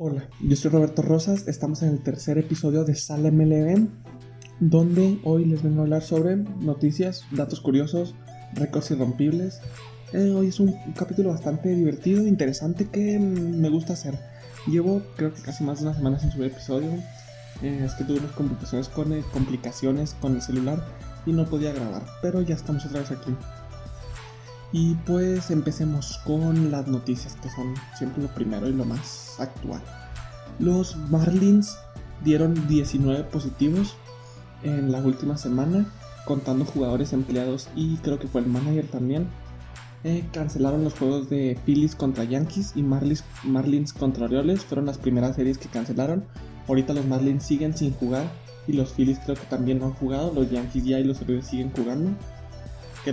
Hola, yo soy Roberto Rosas, estamos en el tercer episodio de Sala MLB, donde hoy les vengo a hablar sobre noticias, datos curiosos, récords irrompibles. Eh, hoy es un, un capítulo bastante divertido interesante que mm, me gusta hacer. Llevo creo que casi más de una semana sin subir episodio. Eh, es que tuve unas complicaciones con, el, complicaciones con el celular y no podía grabar, pero ya estamos otra vez aquí. Y pues empecemos con las noticias, que son siempre lo primero y lo más actual. Los Marlins dieron 19 positivos en la última semana, contando jugadores empleados y creo que fue el manager también. Eh, cancelaron los juegos de Phillies contra Yankees y Marlins, Marlins contra Orioles. Fueron las primeras series que cancelaron. Ahorita los Marlins siguen sin jugar y los Phillies creo que también no han jugado. Los Yankees ya y los Orioles siguen jugando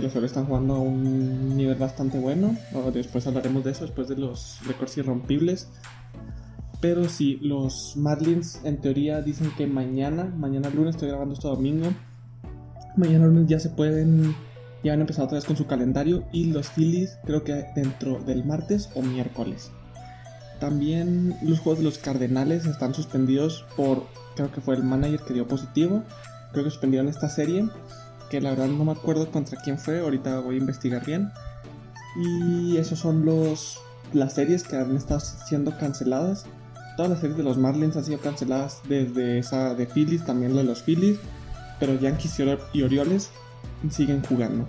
los Orioles están jugando a un nivel bastante bueno. Después hablaremos de eso, después de los récords irrompibles. Pero sí, los Marlins en teoría dicen que mañana, mañana lunes, estoy grabando esto domingo. Mañana lunes ya se pueden, ya han empezado otra vez con su calendario. Y los Phillies creo que dentro del martes o miércoles. También los juegos de los Cardenales están suspendidos por, creo que fue el manager que dio positivo. Creo que suspendieron esta serie que la verdad no me acuerdo contra quién fue, ahorita voy a investigar bien. Y esos son los las series que han estado siendo canceladas. Todas las series de los Marlins han sido canceladas desde esa de Phillies, también la de los Phillies, pero Yankees y Orioles siguen jugando.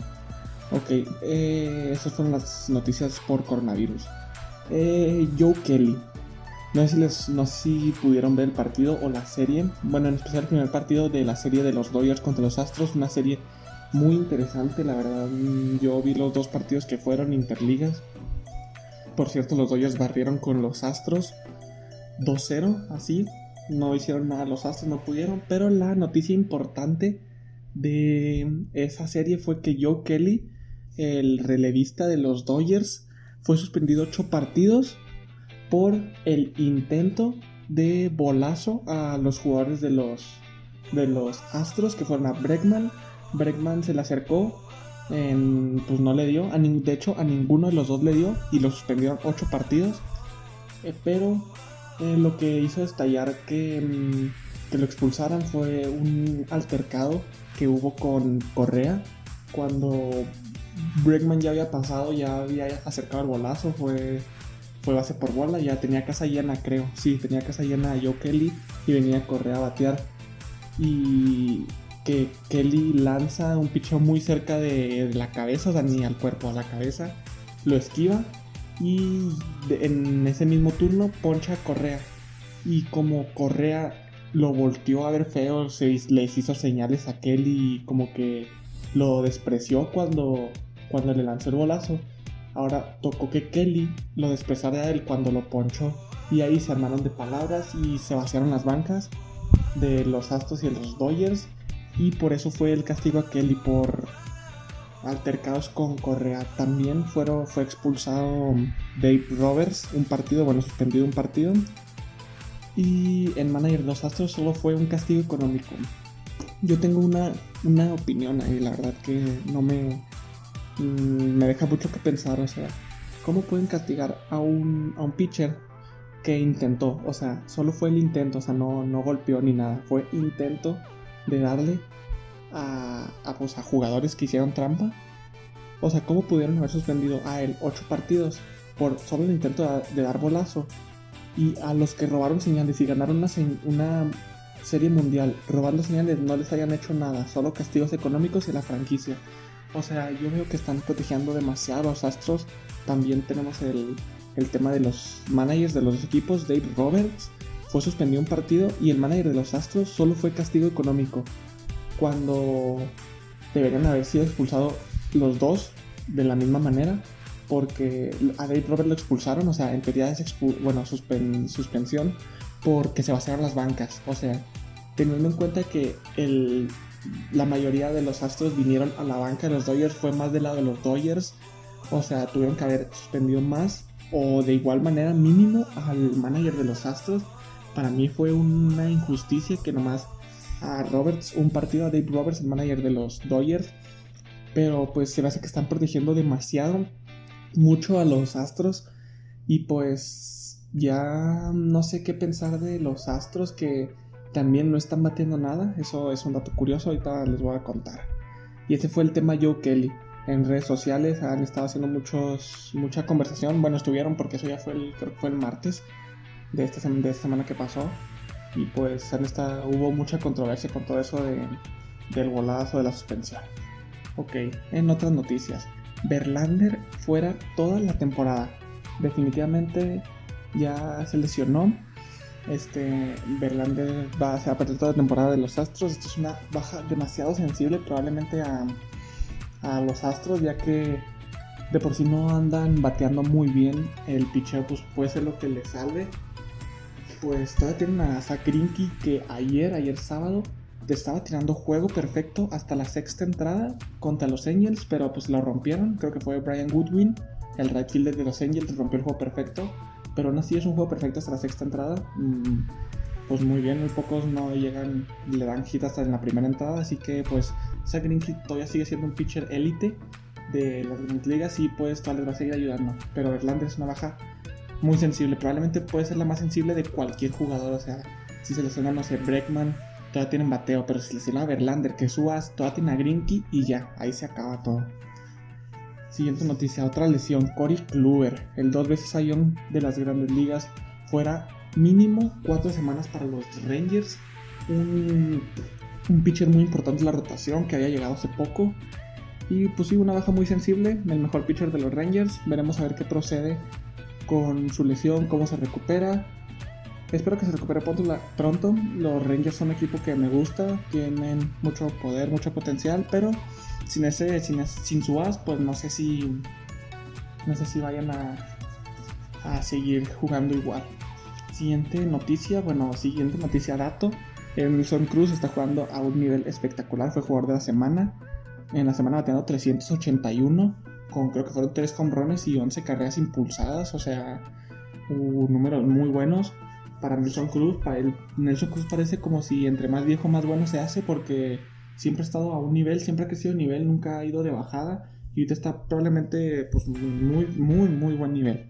Ok, eh, esas son las noticias por coronavirus. Eh, Joe Kelly. No sé, si les, no si pudieron ver el partido o la serie. Bueno, en especial el primer partido de la serie de los Dodgers contra los Astros. Una serie muy interesante, la verdad. Yo vi los dos partidos que fueron interligas. Por cierto, los Dodgers barrieron con los Astros 2-0, así. No hicieron nada los Astros, no pudieron. Pero la noticia importante de esa serie fue que Joe Kelly, el relevista de los Dodgers, fue suspendido 8 partidos por el intento de bolazo a los jugadores de los, de los Astros que fueron a Bregman. Bregman se le acercó, pues no le dio, de hecho a ninguno de los dos le dio y lo suspendieron 8 partidos. Eh, pero eh, lo que hizo estallar que, mm, que lo expulsaran fue un altercado que hubo con Correa cuando Bregman ya había pasado, ya había acercado el bolazo, fue fue base por bola, ya tenía casa llena, creo. Sí, tenía casa llena a Joe Kelly y venía a correr a batear. Y que Kelly lanza un pichón muy cerca de, la cabeza, o sea, ni al cuerpo, a la cabeza. Lo esquiva y en ese mismo turno poncha a Correa. Y como Correa lo volteó a ver feo, se, les hizo señales a Kelly como que lo despreció cuando, cuando le lanzó el bolazo. Ahora tocó que Kelly lo despreciara a él cuando lo ponchó. Y ahí se armaron de palabras y se vaciaron las bancas de los Astros y de los Dodgers. Y por eso fue el castigo a Kelly por altercados con Correa. También fueron, fue expulsado Dave Roberts un partido, bueno, suspendido un partido. Y el manager de los Astros solo fue un castigo económico. Yo tengo una, una opinión ahí, la verdad que no me, me deja mucho que pensar, o sea, ¿cómo pueden castigar a un, a un pitcher que intentó? O sea, solo fue el intento, o sea, no, no golpeó ni nada, fue intento de darle a, a, pues, a jugadores que hicieron trampa. O sea, ¿cómo pudieron haber suspendido a él ocho partidos por solo el intento de, de dar bolazo? Y a los que robaron señales y ganaron una, una serie mundial robando señales no les hayan hecho nada, solo castigos económicos y la franquicia. O sea, yo veo que están protegiendo demasiado a los Astros. También tenemos el, tema de los managers de los equipos. Dave Roberts fue suspendido un partido y el manager de los Astros solo fue castigo económico. Cuando deberían haber sido expulsados los dos de la misma manera. Porque a Dave Roberts lo expulsaron, o sea, en teoría es bueno, suspensión porque se vaciaron las bancas. O sea, teniendo en cuenta que el la mayoría de los Astros vinieron a la banca de los Dodgers, fue más del lado de los Dodgers. O sea, tuvieron que haber suspendido más o de igual manera mínimo al manager de los Astros. Para mí fue una injusticia que nomás a Roberts, un partido a Dave Roberts, el manager de los Dodgers. Pero pues se me hace que están protegiendo demasiado mucho a los Astros. Y pues ya no sé qué pensar de los Astros que también no están batiendo nada. Eso es un dato curioso, ahorita les voy a contar. Y ese fue el tema Joe Kelly. En redes sociales han estado haciendo muchos, mucha conversación. Bueno, estuvieron porque eso ya fue el, creo que fue el martes de esta, de semana que pasó. Y pues han estado, hubo mucha controversia con todo eso de, del golazo de la suspensión. Ok, en otras noticias. Verlander fuera toda la temporada. Definitivamente ya se lesionó. Este Verlander va, a perder toda la temporada de los Astros. Esto es una baja demasiado sensible probablemente a, a los Astros, ya que de por sí no andan bateando muy bien. El pitcher pues puede ser lo que le salve. Pues todavía tienen a Zach que ayer, ayer sábado, te estaba tirando juego perfecto hasta la sexta entrada contra los Angels, pero pues lo rompieron. Creo que fue Brian Goodwin, el right fielder de los Angels, rompió el juego perfecto. Pero aún así es un juego perfecto hasta la sexta entrada. Mm, pues muy bien, muy pocos no llegan, le dan hit hasta en la primera entrada. Así que pues Zach todavía sigue siendo un pitcher élite de las grandes ligas y pues todavía les va a seguir ayudando. Pero Verlander es una baja muy sensible. Probablemente puede ser la más sensible de cualquier jugador. O sea, si se lesiona, no sé, Breckman, todavía tienen bateo, pero si le a Verlander, que subas, todavía tiene a Grinky y ya, ahí se acaba todo. Siguiente noticia, otra lesión, Cory Kluber, el dos veces Ion de las grandes ligas, fuera mínimo cuatro semanas para los Rangers, un, pitcher muy importante en la rotación que había llegado hace poco. Y pues sí, una baja muy sensible, el mejor pitcher de los Rangers. Veremos a ver qué procede con su lesión, cómo se recupera. Espero que se recupere pronto. Los Rangers son un equipo que me gusta, tienen mucho poder, mucho potencial, pero sin ese, sin, su as, pues no sé si, no sé si vayan a, a seguir jugando igual. Siguiente noticia, bueno, siguiente noticia dato. Nelson Cruz está jugando a un nivel espectacular, fue jugador de la semana. En la semana bateando 381, con creo que fueron 3 comrones y 11 carreras impulsadas, o sea, números muy buenos para Nelson Cruz, para el Nelson Cruz parece como si entre más viejo más bueno se hace porque siempre ha estado a un nivel, siempre ha crecido a nivel, nunca ha ido de bajada y ahorita está probablemente pues muy muy muy buen nivel.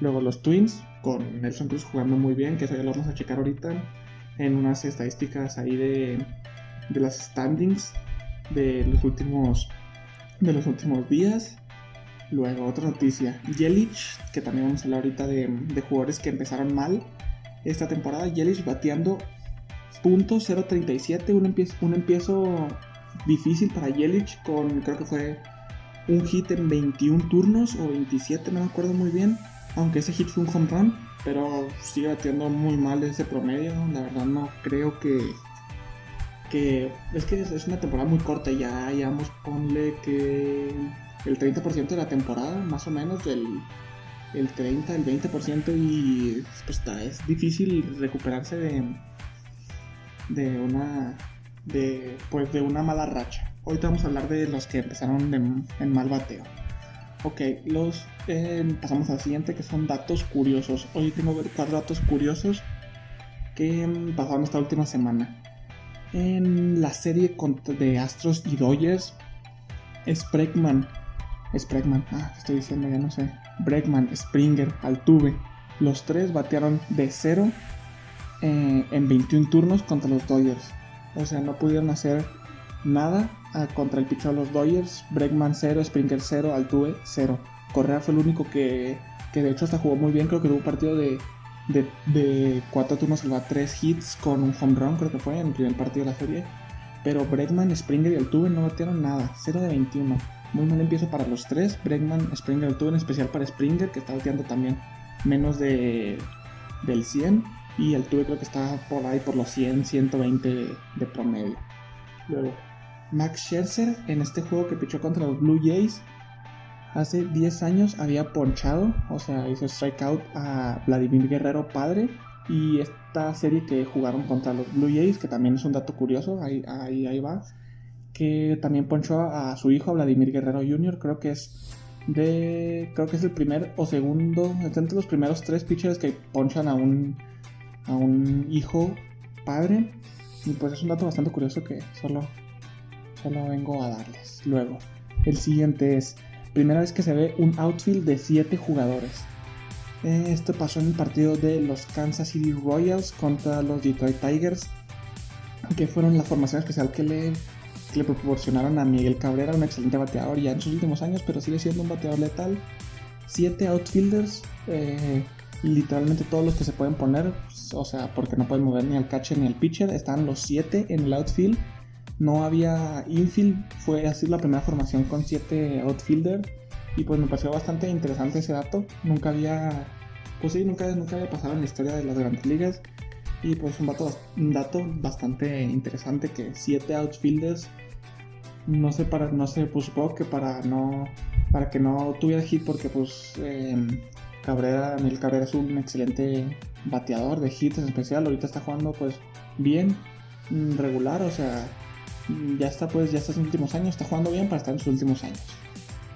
Luego los Twins con Nelson Cruz jugando muy bien, que eso ya lo vamos a checar ahorita en unas estadísticas ahí de, de las standings de los últimos de los últimos días. Luego otra noticia, Yelich, que también vamos a hablar ahorita de, de jugadores que empezaron mal esta temporada. Yelich bateando .037, un empiezo, un empiezo difícil para Yelich con creo que fue un hit en 21 turnos o 27, no me acuerdo muy bien. Aunque ese hit fue un home run, pero sigue bateando muy mal ese promedio. La verdad no creo que que es que es una temporada muy corta ya, ya vamos ponle que el 30% de la temporada, más o menos, del el 30, el 20% y pues está, es difícil recuperarse de, de una de pues de una mala racha. Hoy vamos a hablar de los que empezaron en mal bateo. Ok, los eh, pasamos al siguiente que son datos curiosos. Hoy tengo cuatro datos curiosos que pasaron esta última semana. En la serie de Astros y Dodgers, Spreckman, Spreckman, ah, estoy diciendo? Ya no sé. Bregman, Springer, Altuve, los tres batearon de cero eh, en 21 turnos contra los Dodgers. O sea, no pudieron hacer nada ah, contra el pitcher de los Dodgers. Bregman 0, Springer 0, Altuve 0. Correa fue el único que, que de hecho hasta jugó muy bien. Creo que tuvo un partido de, de, 4 turnos, va 3 hits con un home run, creo que fue en el primer partido de la serie. Pero Bregman, Springer y Altuve no batearon nada, 0 de 21. Muy mal empiezo para los tres. Bregman, Springer, tuve en especial para Springer, que está bateando también menos de, del 100. Y el tuve creo que está por ahí por los 100, 120 de promedio. Luego, Max Scherzer en este juego que pichó contra los Blue Jays. Hace 10 años había ponchado, o sea, hizo strikeout a Vladimir Guerrero padre. Y esta serie que jugaron contra los Blue Jays, que también es un dato curioso, ahí, ahí, ahí va que también ponchó a su hijo, Vladimir Guerrero Jr., creo que es de creo que es el primer o segundo, entre los primeros tres pitchers que ponchan a un a un hijo padre y pues es un dato bastante curioso que solo solo vengo a darles. Luego, el siguiente es primera vez que se ve un outfield de 7 jugadores. Esto pasó en el partido de los Kansas City Royals contra los Detroit Tigers, que fueron la formación especial que le, le proporcionaron a Miguel Cabrera, un excelente bateador ya en sus últimos años, pero sigue siendo un bateador letal. Siete outfielders, eh, literalmente todos los que se pueden poner, o sea, porque no pueden mover ni al catcher ni al pitcher, están los siete en el outfield. No había infield, fue así la primera formación con siete outfielders y pues me pareció bastante interesante ese dato. Nunca había, pues sí, nunca, nunca había pasado en la historia de las grandes ligas. Y pues un dato, un dato bastante interesante que 7 outfielders, no sé, para, no sé, pues supongo que para no, para que no tuviera hit porque pues eh, Cabrera, Miguel Cabrera es un excelente bateador de hits en especial. Ahorita está jugando pues bien, mm, regular, o sea, ya está pues, ya está en sus últimos años, está jugando bien para estar en sus últimos años.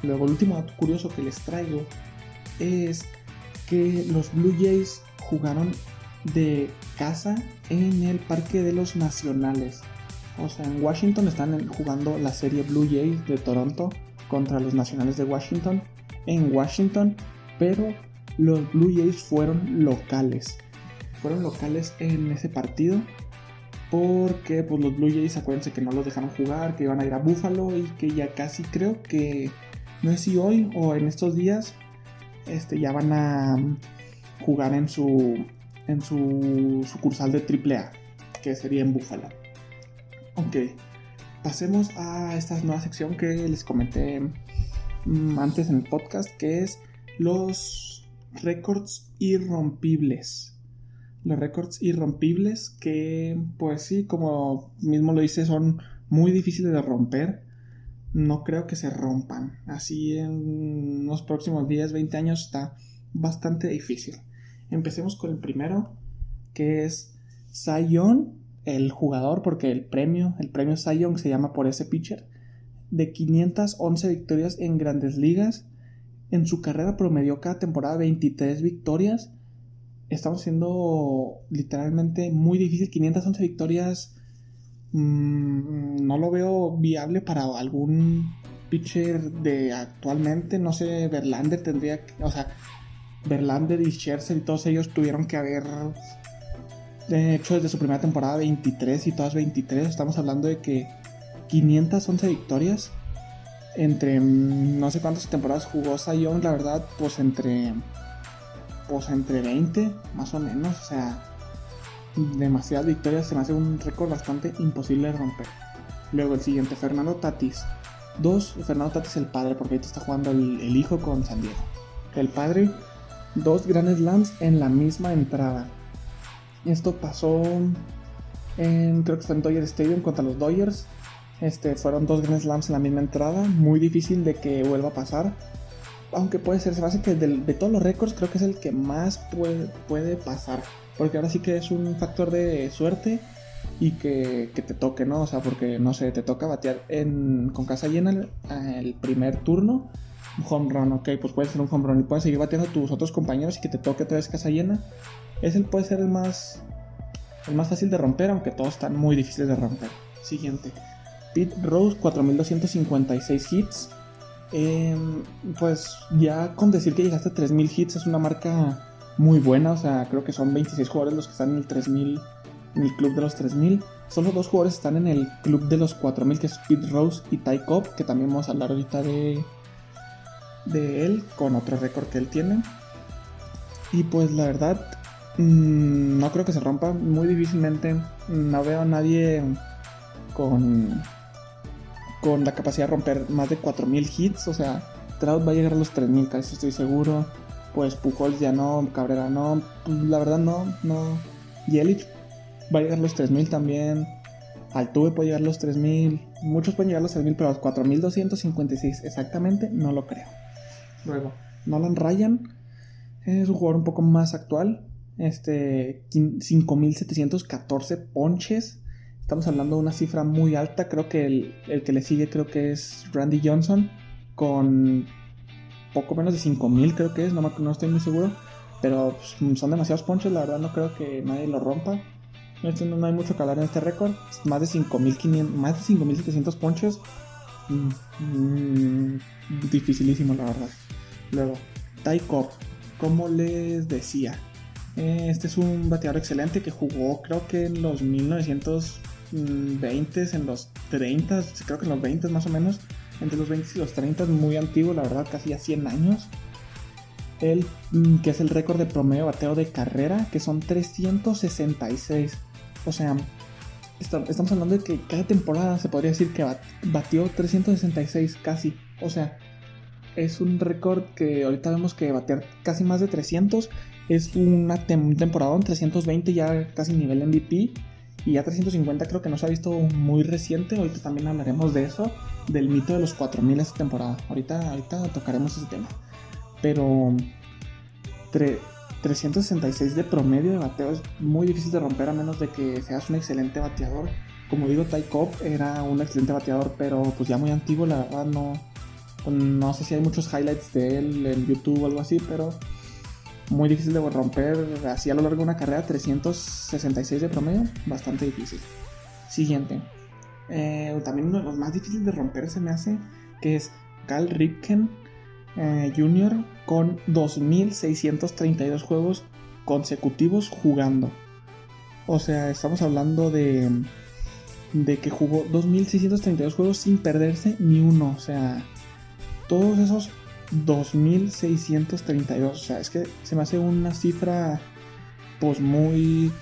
Luego, el último dato curioso que les traigo es que los Blue Jays jugaron de casa en el Parque de los Nacionales. O sea, en Washington están jugando la serie Blue Jays de Toronto contra los Nacionales de Washington en Washington, pero los Blue Jays fueron locales. Fueron locales en ese partido porque pues los Blue Jays acuérdense que no los dejaron jugar, que iban a ir a Buffalo y que ya casi creo que no sé si hoy o en estos días este, ya van a jugar en su, en su sucursal de AAA, que sería en Buffalo. Ok, pasemos a esta nueva sección que les comenté mm, antes en el podcast, que es los récords irrompibles. Los récords irrompibles que, pues sí, como mismo lo dice, son muy difíciles de romper no creo que se rompan. Así en los próximos 10, 20 años está bastante difícil. Empecemos con el primero, que es Sion, el jugador, porque el premio, el premio Sion se llama por ese pitcher, de 511 victorias en grandes ligas. En su carrera promedió cada temporada 23 victorias. Estamos siendo literalmente muy difícil. 511 victorias Mm, no lo veo viable para algún pitcher de actualmente. No sé, Verlander tendría que. O sea, Verlander y Scherzer y todos ellos tuvieron que haber hecho desde su primera temporada 23 y todas 23. Estamos hablando de que 511 victorias. Entre no sé cuántas temporadas jugó Sion, la verdad, pues entre. Pues entre 20, más o menos. O sea, demasiadas victorias, se me hace un récord bastante imposible de romper. Luego el siguiente, Fernando Tatis. Dos, Fernando Tatis el padre, porque ahorita está jugando el, hijo con San Diego. El padre, dos grandes Slams en la misma entrada. Esto pasó en, creo que fue en Dodger Stadium contra los Dodgers. Este, fueron dos Grand Slams en la misma entrada. Muy difícil de que vuelva a pasar. Aunque puede ser, se me hace que de, todos los récords creo que es el que más puede, puede pasar. Porque ahora sí que es un factor de suerte y que, te toque, ¿no? O sea, porque, no sé, te toca batear con casa llena el, primer turno, home run, ok, pues puede ser un home run y puedes seguir bateando a tus otros compañeros y que te toque otra vez casa llena. Ese puede ser el más, el más fácil de romper, aunque todos están muy difíciles de romper. Siguiente. Pete Rose, 4256 hits. Em, pues ya con decir que llegaste a 3000 hits es una marca muy buena, o sea, creo que son 26 jugadores los que están en el 3000, en el club de los 3000. Solo dos jugadores están en el club de los 4000, que es Pete Rose y Ty Cobb, que también vamos a hablar ahorita de, de él, con otro récord que él tiene. Y pues la verdad, mm, no creo que se rompa, muy difícilmente. No veo a nadie con, con la capacidad de romper más de 4000 hits, o sea, Trout va a llegar a los 3000, casi estoy seguro pues Pujols ya no, Cabrera no, pues, la verdad no, no. Yelich va a llegar a los 3000 también. Altuve puede llegar a los 3000. Muchos pueden llegar a los 3000, pero a los 4256 exactamente no lo creo. Luego, Nolan Ryan es un jugador un poco más actual. Este, 5714 ponches. Estamos hablando de una cifra muy alta. Creo que el, el que le sigue creo que es Randy Johnson con poco menos de 5000 creo que es, no, estoy muy seguro. Pero pues, son demasiados ponches, la verdad no creo que nadie lo rompa. No, hay mucho que hablar en este récord. Más de 5500, más de 5700 ponches. Mm, mm, dificilísimo, la verdad. Luego, Ty Cobb. como les decía, este es un bateador excelente que jugó creo que en los 1920, en los 30, creo que en los 20 más o menos, entre los 20 y los 30, muy antiguo, la verdad, casi a 100 años. Él, mm, que es el récord de promedio bateo de carrera, que son 366. O sea, estamos hablando de que cada temporada se podría decir que batió 366 casi. O sea, es un récord que ahorita vemos que batear casi más de 300 es una temporada en 320 ya casi nivel MVP y ya 350 creo que no se ha visto muy reciente. Ahorita también hablaremos de eso, del mito de los 4000 esta temporada. Ahorita, ahorita tocaremos ese tema. Pero 366 de promedio de bateo es muy difícil de romper a menos de que seas un excelente bateador. Como digo, Ty Cobb era un excelente bateador, pero pues ya muy antiguo, la verdad no, no sé si hay muchos highlights de él en YouTube o algo así, pero muy difícil de romper así a lo largo de una carrera. 366 de promedio, bastante difícil. Siguiente. Eh, también uno de los más difíciles de romper se me hace, que es Cal Ripken eh, Jr. con 2.632 juegos consecutivos jugando. O sea, estamos hablando de, de que jugó 2.632 juegos sin perderse ni uno. O sea, todos esos 2.632. O sea, es que se me hace una cifra pues muy,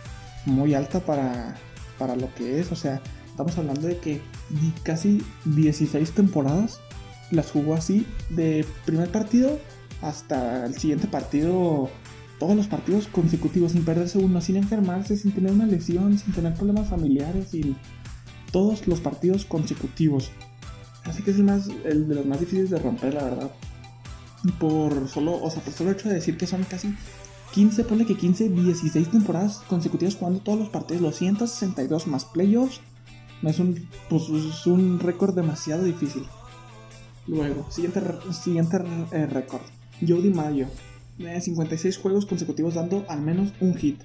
muy alta para, para lo que es. O sea, estamos hablando de que casi 16 temporadas las jugó así de primer partido hasta el siguiente partido. Todos los partidos consecutivos sin perderse uno, sin enfermarse, sin tener una lesión, sin tener problemas familiares, sin todos los partidos consecutivos. Así que es el, más, el de los más difíciles de romper, la verdad. Por solo, o sea, por solo hecho de decir que son casi 15, ponle que 15, 16 temporadas consecutivas jugando todos los partidos, los 162 más playoffs. Es un, pues, es un récord demasiado difícil. Luego, siguiente, siguiente eh, récord. Jody Mayo. 56 juegos consecutivos dando al menos un hit.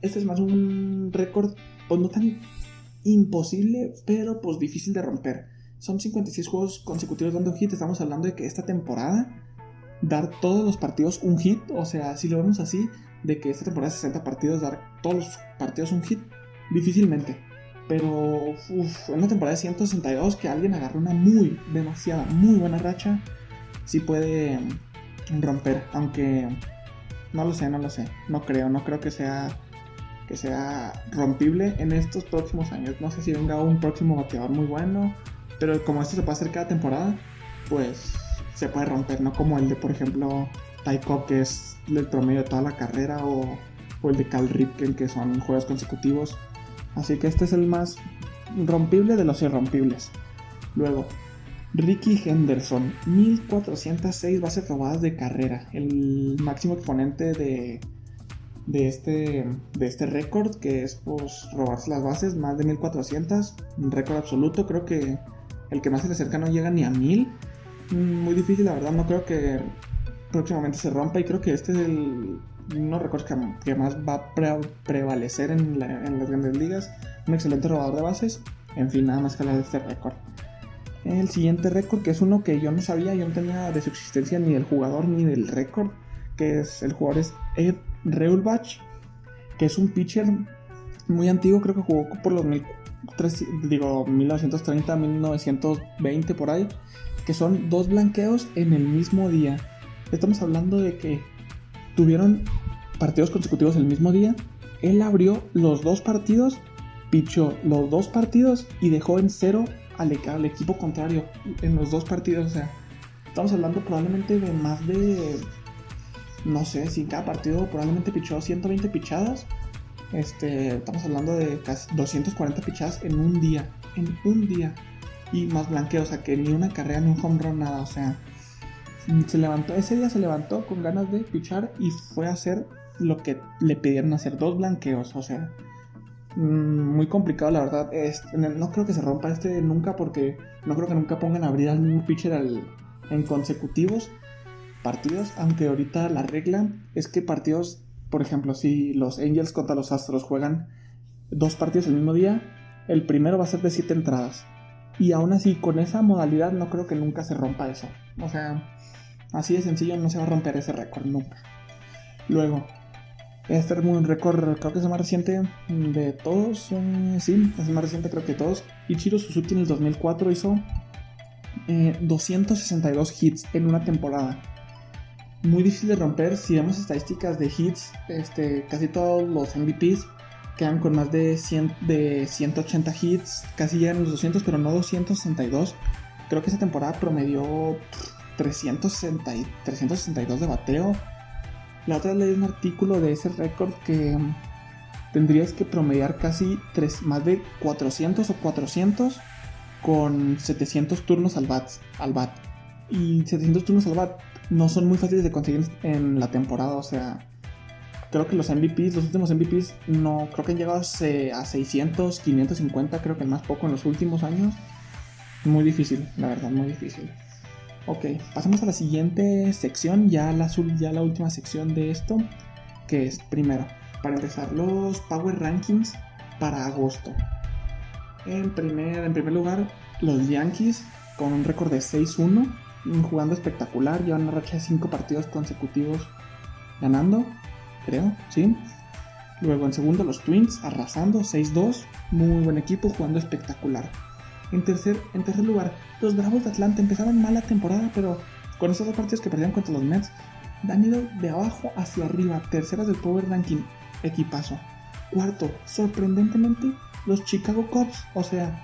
Este es más un récord, pues no tan imposible, pero pues difícil de romper. Son 56 juegos consecutivos dando hit. Estamos hablando de que esta temporada dar todos los partidos un hit. O sea, si lo vemos así, de que esta temporada 60 partidos, dar todos los partidos un hit, difícilmente. Pero uf, en una temporada de 162 que alguien agarre una muy, demasiada, muy buena racha, sí puede romper. Aunque no lo sé, no lo sé. No creo, no creo que sea que sea rompible en estos próximos años. No sé si venga un próximo bateador muy bueno pero como esto se puede hacer cada temporada, pues se puede romper, no como el de, por ejemplo, Taiko, que es el promedio de toda la carrera, o, o el de Cal Ripken, que son juegos consecutivos. Así que este es el más rompible de los irrompibles. Luego, Ricky Henderson, 1406 bases robadas de carrera, el máximo exponente de, de este, de este récord, que es pues, robarse las bases, más de 1400, un récord absoluto, creo que el que más se le acerca no llega ni a 1000, muy difícil, la verdad. No creo que próximamente se rompa. Y creo que este es el. No recuerdo que, más va a prevalecer en, las grandes ligas. Un excelente robador de bases. En fin, nada más que hablar de este récord. El siguiente récord, que es uno que yo no sabía, yo no tenía de su existencia ni del jugador ni del récord, que es el jugador es Ed Reulbach, que es un pitcher muy antiguo, creo que jugó por los digo, 1930, 1920 por ahí, que son dos blanqueos en el mismo día. Estamos hablando de que tuvieron partidos consecutivos el mismo día. Él abrió los dos partidos, pichó los dos partidos y dejó en cero al, equipo contrario en los dos partidos. O sea, estamos hablando probablemente de más de, no sé, si cada partido probablemente pichó 120 pichadas este, estamos hablando de casi 240 pichadas en un día. En un día. Y más blanqueo, o sea que ni una carrera ni un home run, nada. O sea, se levantó, ese día se levantó con ganas de pichar y fue a hacer lo que le pidieron hacer, dos blanqueos. O sea, mm, muy complicado la verdad. no creo que se rompa este nunca porque no creo que nunca pongan a abrir al mismo pitcher en consecutivos partidos. Aunque ahorita la regla es que partidos por ejemplo, si los Angels contra los Astros juegan dos partidos el mismo día, el primero va a ser de siete entradas. Y aún así, con esa modalidad no creo que nunca se rompa eso. O sea, así de sencillo no se va a romper ese récord nunca. Luego, este es un récord, creo que es el más reciente de todos. Sí, es el más reciente, creo que de todos. Ichiro Suzuki en el 2004 hizo 262 eh, hits en una temporada. Muy difícil de romper. Si vemos estadísticas de hits, este, casi todos los MVPs quedan con más de, 100, de 180 hits. Casi llegan los 200, pero no 262. Creo que esa temporada promedió 360, 362 de bateo. La otra leí un artículo de ese récord que tendrías que promediar casi más de 400 o 400 con 700 turnos al bat, al bat. Y 700 turnos al bat no son muy fáciles de conseguir en la temporada, o sea, creo que los MVPs, los últimos MVPs, no creo que han llegado a 600, 550, creo que más poco en los últimos años. Muy difícil, la verdad, muy difícil. Ok, pasamos a la siguiente sección, ya la, ya la última sección de esto, que es primero, para empezar, los Power Rankings para agosto. En primer, en primer lugar, los Yankees con un récord de 6-1, jugando espectacular, llevan una racha de 5 partidos consecutivos ganando, creo, ¿sí? Luego en segundo los Twins arrasando 6-2, muy buen equipo jugando espectacular. En tercer, en tercer lugar, los Bravos de Atlanta empezaron mal la temporada, pero con esos dos partidos que perdieron contra los Mets, han ido de abajo hacia arriba, terceras del Power Ranking, equipazo. Cuarto, sorprendentemente, los Chicago Cubs, o sea,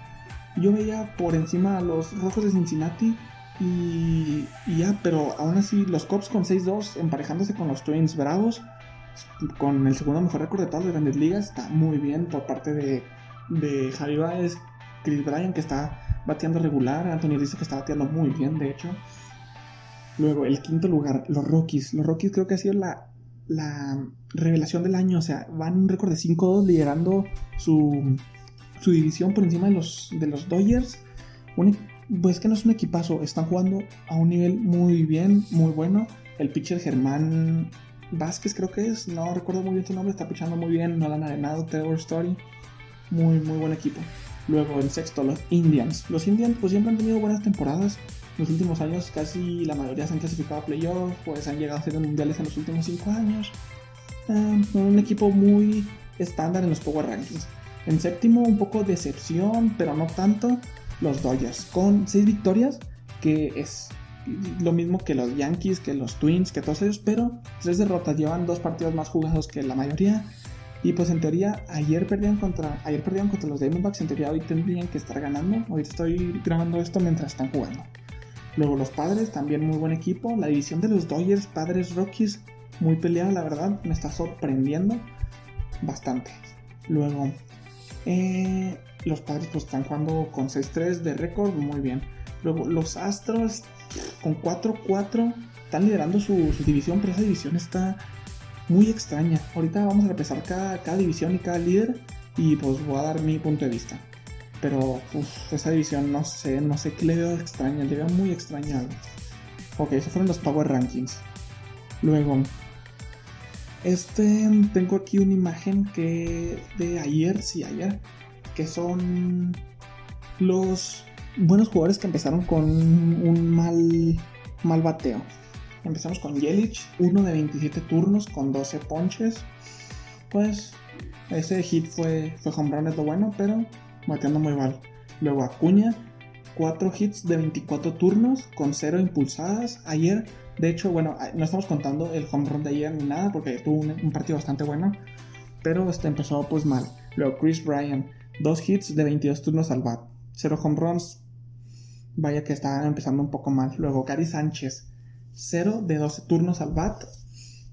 yo veía por encima a los Rojos de Cincinnati y, ya, pero aún así los Cubs con 6-2 emparejándose con los Twins Bravos, con el segundo mejor récord de todas las grandes ligas, está muy bien por parte de, de Javi Baez, Chris Bryan que está bateando regular, Anthony dice que está bateando muy bien, de hecho. Luego, el quinto lugar, los Rockies. Los Rockies creo que ha sido la, la revelación del año. O sea, van un récord de 5-2 liderando su, su, división por encima de los, de los Dodgers. pues que no es un equipazo. Están jugando a un nivel muy bien, muy bueno. El pitcher Germán Vázquez creo que es. No recuerdo muy bien su nombre. Está pitchando muy bien. No han arenado. Trevor Story. Muy, muy buen equipo. Luego en sexto, los Indians. Los Indians pues siempre han tenido buenas temporadas. En los últimos años casi la mayoría se han clasificado a playoffs, pues han llegado a ser mundiales en los últimos 5 años. Eh, un equipo muy estándar en los Power Rankings. En séptimo, un poco decepción, pero no tanto, los Dodgers, con 6 victorias, que es lo mismo que los Yankees, que los Twins, que todos ellos, pero 3 derrotas. Llevan dos partidos más jugados que la mayoría. Y pues en teoría, ayer perdieron contra, ayer perdieron contra los Diamondbacks. En teoría, hoy tendrían que estar ganando. Ahorita estoy grabando esto mientras están jugando. Luego los Padres, también muy buen equipo. La división de los Dodgers, Padres, Rockies, muy peleada, la verdad. Me está sorprendiendo bastante. Luego, eh, los Padres pues están jugando con 6-3 de récord, muy bien. Luego, los Astros con 4-4 están liderando su, división, pero esa división está muy extraña. Ahorita vamos a repasar cada, cada división y cada líder y pues voy a dar mi punto de vista. Pero esa división no sé, no sé qué le veo extraña, le veo muy extraña Ok, esos fueron los Power Rankings. Luego, este, tengo aquí una imagen que de ayer, sí, ayer, que son los buenos jugadores que empezaron con un mal, mal bateo. Empezamos con Yelich, uno de 27 turnos con 12 ponches. Pues ese hit fue, fue home run, es lo bueno, pero bateando muy mal. Luego Acuña, 4 hits de 24 turnos con 0 impulsadas. Ayer, de hecho, bueno, no estamos contando el home run de ayer ni nada porque tuvo un, partido bastante bueno. Pero este empezó pues mal. Luego Chris Bryan, 2 hits de 22 turnos al bat. 0 home runs. Vaya que está empezando un poco mal. Luego Gary Sánchez, 0 de 12 turnos al bat,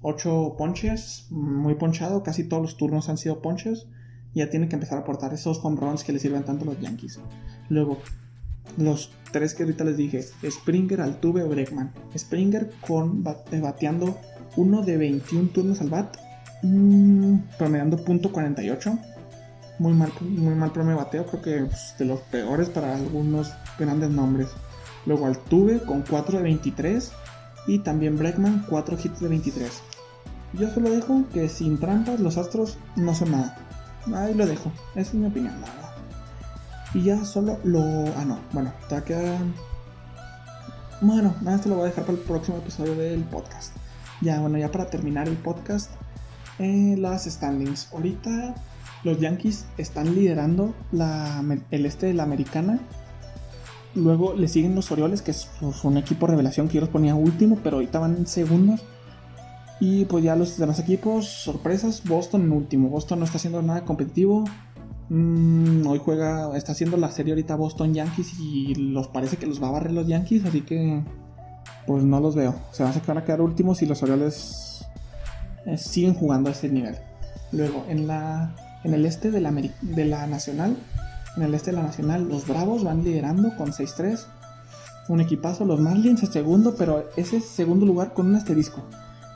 8 ponches, muy ponchado, casi todos los turnos han sido ponches. Ya tiene que empezar a aportar esos home runs que le sirven tanto a los Yankees. Luego, los tres que ahorita les dije: Springer, Altuve Bregman. Springer con eh, bateando uno de 21 turnos al bat, mmm, promediando .48. Muy mal, muy mal promedio bateo, creo que pues, de los peores para algunos grandes nombres. Luego Altuve con 4 de 23, y también Bregman 4 hits de 23. Yo solo dejo que sin trampas los Astros no son nada. Ahí lo dejo. Esa es mi opinión, nada. Y ya solo lo... Ah, no. Bueno, te queda... Bueno, nada, esto lo voy a dejar para el próximo episodio del podcast. Ya, bueno, ya para terminar el podcast, eh, las standings. Ahorita los Yankees están liderando el este de la americana. Luego le siguen los Orioles, que es pues, un equipo revelación que yo los ponía último, pero ahorita van segundos. Y pues ya los demás equipos, sorpresas, Boston en último. Boston no está haciendo nada competitivo. Mm, hoy juega, está haciendo la serie ahorita Boston Yankees y los parece que los va a barrer los Yankees, así que pues no los veo. Se van a, van a quedar últimos y los Orioles eh, siguen jugando a ese nivel. Luego, en, la, en el este de la, Nacional, en el este de la Nacional, los Bravos van liderando con 6-3. Un equipazo, los Marlins es segundo, pero ese es segundo lugar con un asterisco.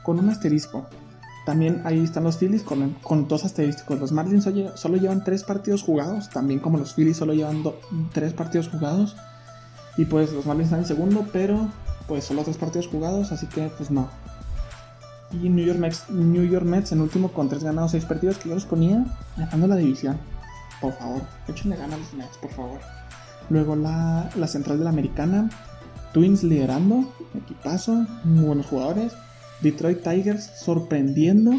Con un asterisco. También ahí están los Phillies con, dos asteriscos. Los Marlins solo llevan tres partidos jugados, también como los Phillies solo llevan tres partidos jugados. Y pues los Marlins están en segundo, pero pues solo tres partidos jugados, así que pues no. Y New York Mets, New York Mets en último con tres ganados, seis partidos que yo los ponía ganando la división. Por favor, échenle ganas a los Mets, por favor. Luego la, la central de la americana, Twins liderando, equipazo, muy buenos jugadores. Detroit Tigers sorprendiendo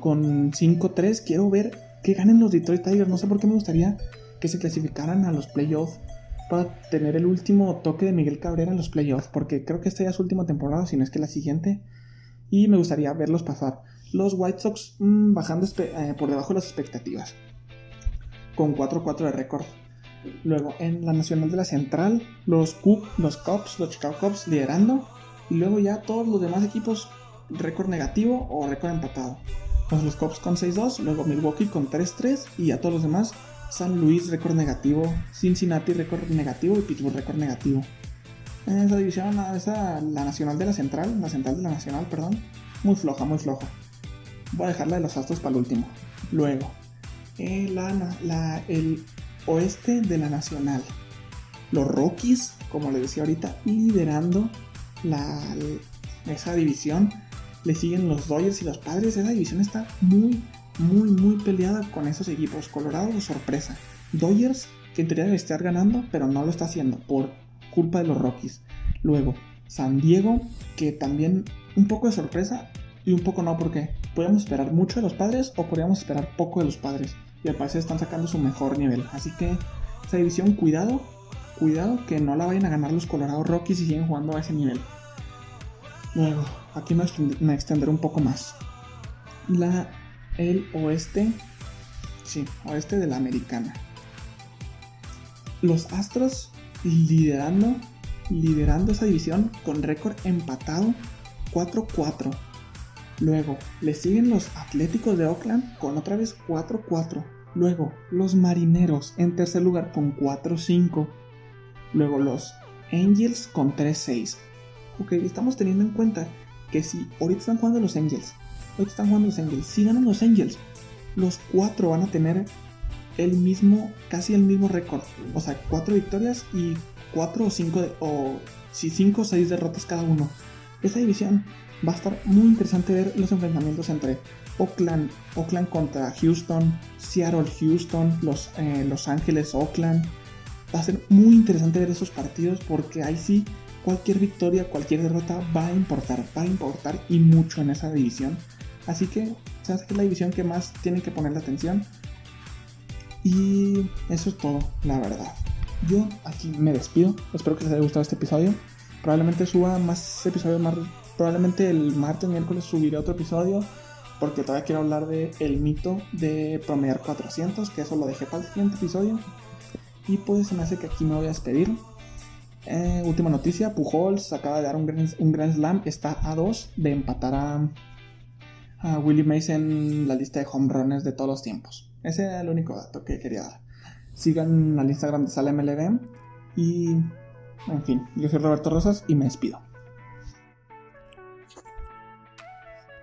con 5-3. Quiero ver que ganen los Detroit Tigers. No sé por qué me gustaría que se clasificaran a los playoffs para tener el último toque de Miguel Cabrera en los playoffs. Porque creo que esta ya es su última temporada, si no es que la siguiente. Y me gustaría verlos pasar. Los White Sox mm, bajando eh, por debajo de las expectativas. Con 4-4 de récord. Luego en la Nacional de la Central, los Cubs, los Cubs, Chicago Cubs liderando. Y luego ya todos los demás equipos récord negativo o récord empatado. Pues los Cubs con 6-2, luego Milwaukee con 3-3 y a todos los demás San Luis récord negativo, Cincinnati récord negativo y Pittsburgh récord negativo. Esa división, la nacional de la central, la central de la nacional, perdón, muy floja, muy floja. Voy a dejarla de los Astros para el último. Luego, eh, el oeste de la nacional. Los Rockies, como les decía ahorita, liderando la, esa división le siguen los Dodgers y los Padres. Esa división está muy, muy, muy peleada con esos equipos. Colorado sorpresa. Dodgers, que en teoría debe estar ganando, pero no lo está haciendo por culpa de los Rockies. Luego, San Diego, que también un poco de sorpresa y un poco no, porque podíamos esperar mucho de los padres o podríamos esperar poco de los padres. Y al parecer están sacando su mejor nivel. Así que esa división, cuidado, cuidado que no la vayan a ganar los Colorado Rockies y siguen jugando a ese nivel. Luego, aquí me, extenderé un poco más. La, el oeste, sí, oeste de la americana. Los Astros liderando, liderando esa división con récord empatado 4-4. Luego, le siguen los Atléticos de Oakland con otra vez 4-4. Luego, los Marineros en tercer lugar con 4-5. Luego, los Angels con 3-6 ok, estamos teniendo en cuenta que si ahorita están jugando los Angels, ahorita están jugando los Angels, si ganan los Angels, los cuatro van a tener el mismo, casi el mismo récord. O sea, cuatro victorias y cuatro o cinco, o si cinco o seis derrotas cada uno. Esa división va a estar muy interesante ver los enfrentamientos entre Oakland, Oakland contra Houston, Seattle, Houston, Los, eh, los Ángeles, Oakland. Va a ser muy interesante ver esos partidos porque ahí sí cualquier victoria, cualquier derrota va a importar, va a importar y mucho en esa división. Así que se hace que es la división que más tienen que poner la atención. Y eso es todo, la verdad. Yo aquí me despido. Espero que les haya gustado este episodio. Probablemente suba más episodios, más, probablemente el martes, miércoles subiré otro episodio. Porque todavía quiero hablar de el mito de promediar 400, que eso lo dejé para el siguiente episodio. Y pues se me hace que aquí me voy a despedir. Eh, última noticia, Pujols acaba de dar un gran, un gran slam, está a dos de empatar a, a Willie Mays en la lista de home runners de todos los tiempos. Ese era el único dato que quería dar. Sigan al Instagram de Sala MLB y, en fin, yo soy Roberto Rosas y me despido.